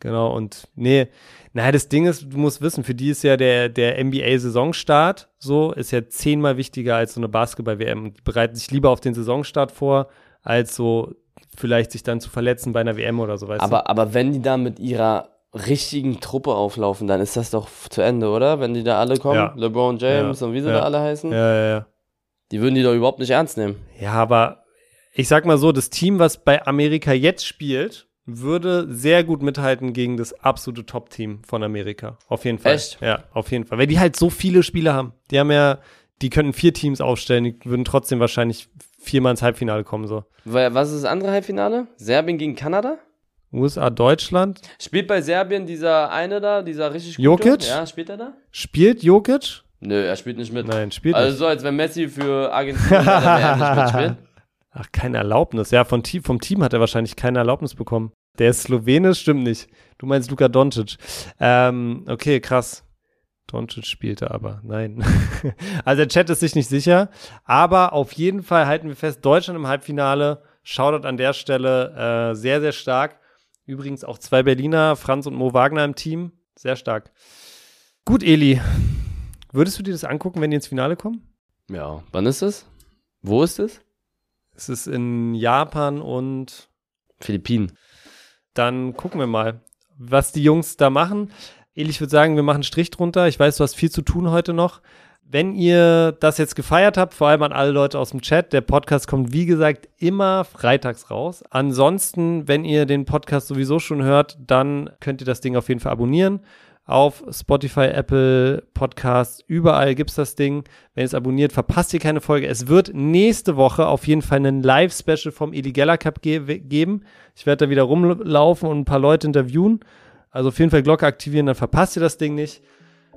Genau, und nee, naja, das Ding ist, du musst wissen, für die ist ja der, der NBA-Saisonstart so, ist ja zehnmal wichtiger als so eine Basketball-WM. Die bereiten sich lieber auf den Saisonstart vor, als so vielleicht sich dann zu verletzen bei einer WM oder so, weißt aber, du? Aber wenn die da mit ihrer richtigen Truppe auflaufen, dann ist das doch zu Ende, oder? Wenn die da alle kommen, Ja. LeBron James Ja. und wie sie Ja. da alle heißen, Ja, ja, ja. die würden die doch überhaupt nicht ernst nehmen. Ja, aber ich sag mal so, das Team, was bei Amerika jetzt spielt, würde sehr gut mithalten gegen das absolute Top-Team von Amerika. Auf jeden Fall. Echt? Ja, auf jeden Fall. Weil die halt so viele Spieler haben. Die haben ja, die könnten vier Teams aufstellen, die würden trotzdem wahrscheinlich viermal ins Halbfinale kommen, so. Was ist das andere Halbfinale? Serbien gegen Kanada? USA, Deutschland. Spielt bei Serbien dieser eine da, dieser richtig gute? Jokic? Ja, spielt er da? Spielt Jokic? Nö, er spielt nicht mit. Nein, spielt also nicht. so, als wenn Messi für Argentinien nicht mitspielt. Ach, keine Erlaubnis. Ja, von vom Team hat er wahrscheinlich keine Erlaubnis bekommen. Der ist Slowenisch, stimmt nicht. Du meinst Luka Doncic. Ähm, okay, krass. Doncic spielte aber, nein. also der Chat ist sich nicht sicher. Aber auf jeden Fall halten wir fest, Deutschland im Halbfinale. Shoutout an der Stelle. Äh, sehr, sehr stark. Übrigens auch zwei Berliner, Franz und Mo Wagner im Team. Sehr stark. Gut, Eli. Würdest du dir das angucken, wenn die ins Finale kommen? Ja, wann ist es? Wo ist es? Es ist in Japan und Philippinen. dann gucken wir mal, was die Jungs da machen. Eli, ich würde sagen, wir machen einen Strich drunter. Ich weiß, du hast viel zu tun heute noch. Wenn ihr das jetzt gefeiert habt, vor allem an alle Leute aus dem Chat, der Podcast kommt, wie gesagt, immer freitags raus. Ansonsten, wenn ihr den Podcast sowieso schon hört, dann könnt ihr das Ding auf jeden Fall abonnieren. Auf Spotify, Apple Podcasts, überall gibt's das Ding. Wenn ihr es abonniert, verpasst ihr keine Folge. Es wird nächste Woche auf jeden Fall einen Live-Special vom Eli Geller Cup ge geben. Ich werde da wieder rumlaufen und ein paar Leute interviewen. Also auf jeden Fall Glocke aktivieren, dann verpasst ihr das Ding nicht.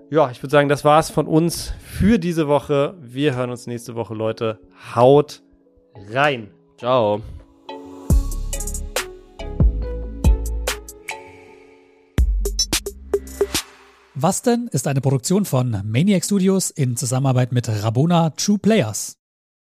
Ja, ich würde sagen, das war's von uns für diese Woche. Wir hören uns nächste Woche, Leute. Haut rein. Ciao. Was denn ist eine Produktion von Maniac Studios in Zusammenarbeit mit Rabona True Players.